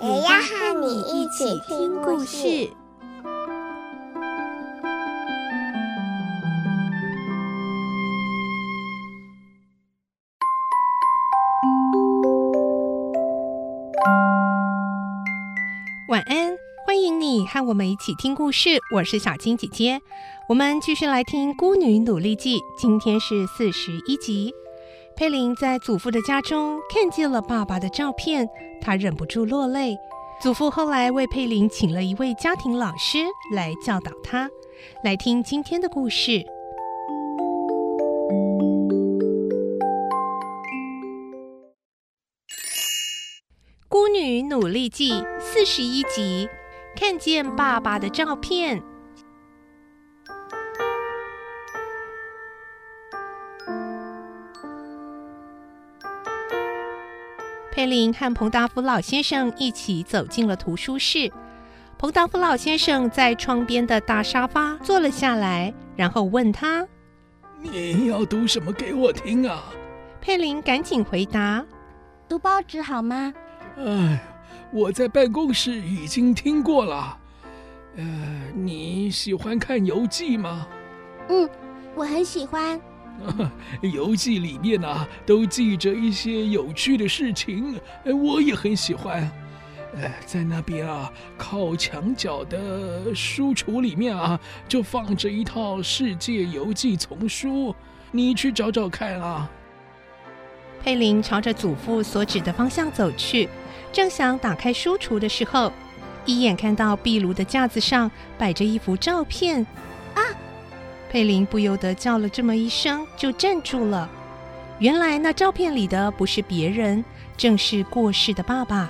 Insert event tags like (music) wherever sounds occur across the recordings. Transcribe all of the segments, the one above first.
也要和你一起听故事。晚安，欢迎你和我们一起听故事。我是小青姐姐，我们继续来听《孤女努力记》，今天是四十一集。佩林在祖父的家中看见了爸爸的照片，他忍不住落泪。祖父后来为佩林请了一位家庭老师来教导她。来听今天的故事，《孤女努力记》四十一集，看见爸爸的照片。佩林和彭达夫老先生一起走进了图书室。彭达夫老先生在窗边的大沙发坐了下来，然后问他：“你要读什么给我听啊？”佩林赶紧回答：“读报纸好吗？”“哎，我在办公室已经听过了。呃，你喜欢看游记吗？”“嗯，我很喜欢。” (laughs) 游记里面啊，都记着一些有趣的事情，我也很喜欢。在那边啊，靠墙角的书橱里面啊，就放着一套世界游记丛书，你去找找看啊。佩林朝着祖父所指的方向走去，正想打开书橱的时候，一眼看到壁炉的架子上摆着一幅照片。佩林不由得叫了这么一声，就站住了。原来那照片里的不是别人，正是过世的爸爸。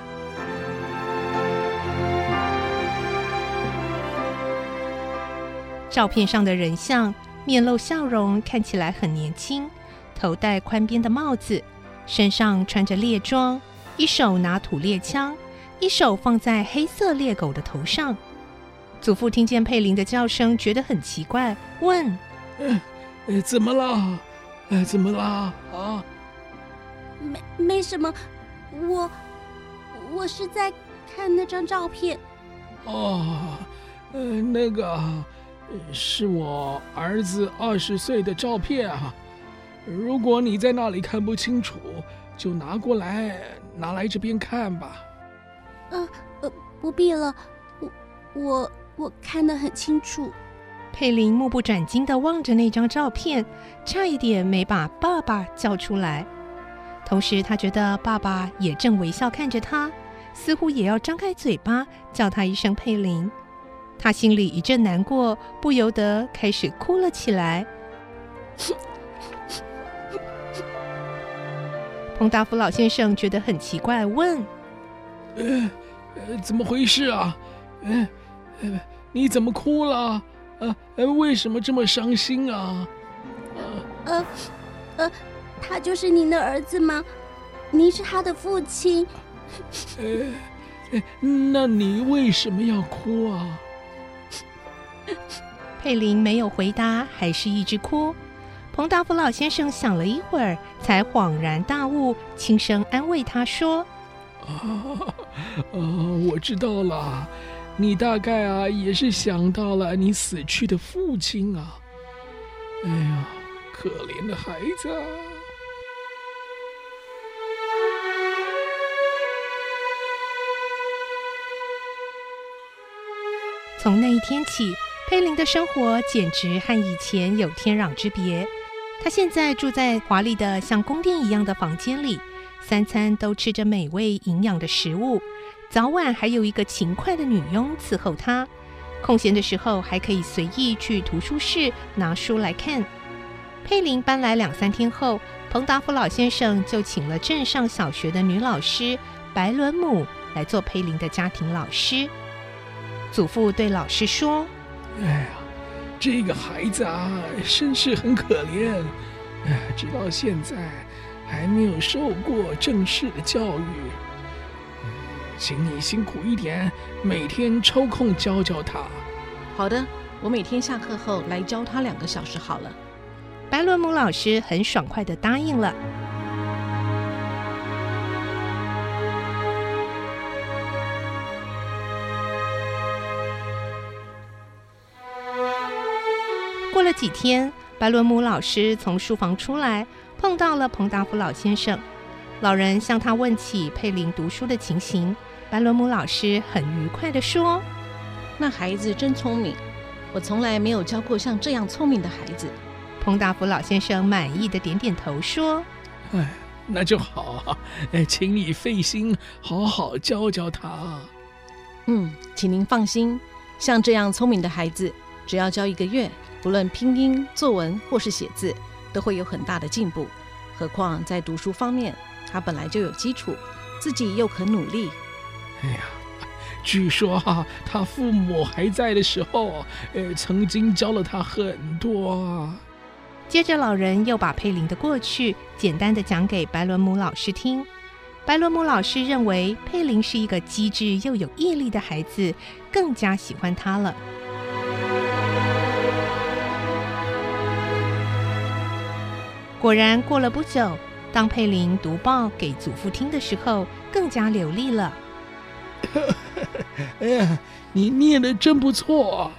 照片上的人像面露笑容，看起来很年轻，头戴宽边的帽子，身上穿着猎装，一手拿土猎枪，一手放在黑色猎狗的头上。祖父听见佩林的叫声，觉得很奇怪，问：“呃，呃，怎么了？呃，怎么了？啊？没，没什么。我，我是在看那张照片。哦，呃，那个是我儿子二十岁的照片啊。如果你在那里看不清楚，就拿过来，拿来这边看吧。呃，呃，不必了。我我，我。”看得很清楚。佩林目不转睛地望着那张照片，差一点没把爸爸叫出来。同时，他觉得爸爸也正微笑看着他，似乎也要张开嘴巴叫他一声佩林。他心里一阵难过，不由得开始哭了起来。(laughs) 彭达福老先生觉得很奇怪，问：“呃，呃，怎么回事啊？”呃呃，你怎么哭了？呃，呃，为什么这么伤心啊？呃，呃，他就是您的儿子吗？您是他的父亲。呃，那你为什么要哭啊？佩林没有回答，还是一直哭。彭大福老先生想了一会儿，才恍然大悟，轻声安慰他说：“啊，啊，我知道了。”你大概啊，也是想到了你死去的父亲啊！哎呀，可怜的孩子啊！从那一天起，佩林的生活简直和以前有天壤之别。她现在住在华丽的像宫殿一样的房间里，三餐都吃着美味营养的食物。早晚还有一个勤快的女佣伺候他，空闲的时候还可以随意去图书室拿书来看。佩林搬来两三天后，彭达福老先生就请了镇上小学的女老师白伦姆来做佩林的家庭老师。祖父对老师说：“哎呀，这个孩子啊，身世很可怜，哎，直到现在还没有受过正式的教育。请你辛苦一点，每天抽空教教他。”好的，我每天下课后来教他两个小时好了。白伦姆老师很爽快的答应了。过了几天，白伦姆老师从书房出来，碰到了彭达夫老先生。老人向他问起佩林读书的情形，白罗姆老师很愉快地说。那孩子真聪明，我从来没有教过像这样聪明的孩子。彭大福老先生满意的点点头说：“哎，那就好，哎，请你费心好好教教他。”嗯，请您放心，像这样聪明的孩子，只要教一个月，不论拼音、作文或是写字，都会有很大的进步。何况在读书方面，他本来就有基础，自己又肯努力。哎呀。据说哈，他父母还在的时候，呃，曾经教了他很多。接着，老人又把佩林的过去简单的讲给白伦姆老师听。白伦姆老师认为佩林是一个机智又有毅力的孩子，更加喜欢他了。果然，过了不久，当佩林读报给祖父听的时候，更加流利了。(laughs) 哎呀，你念得真不错！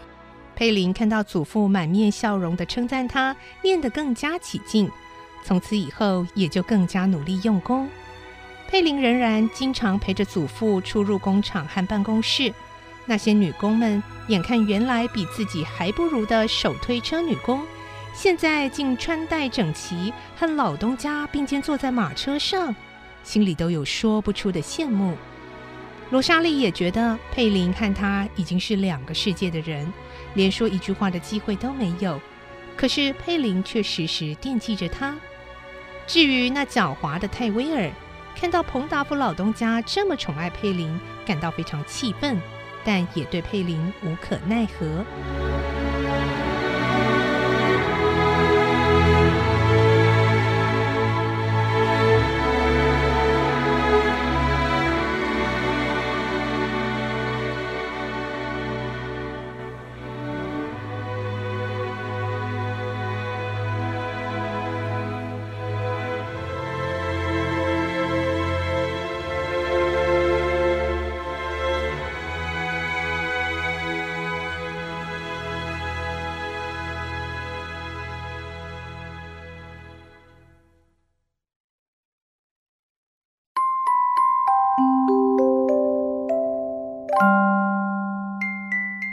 佩林看到祖父满面笑容地称赞他，念得更加起劲。从此以后，也就更加努力用功。佩林仍然经常陪着祖父出入工厂和办公室。那些女工们眼看原来比自己还不如的手推车女工，现在竟穿戴整齐，和老东家并肩坐在马车上，心里都有说不出的羡慕。罗莎莉也觉得佩林看他已经是两个世界的人，连说一句话的机会都没有。可是佩林却时时惦记着她。至于那狡猾的泰威尔，看到彭达夫老东家这么宠爱佩林，感到非常气愤，但也对佩林无可奈何。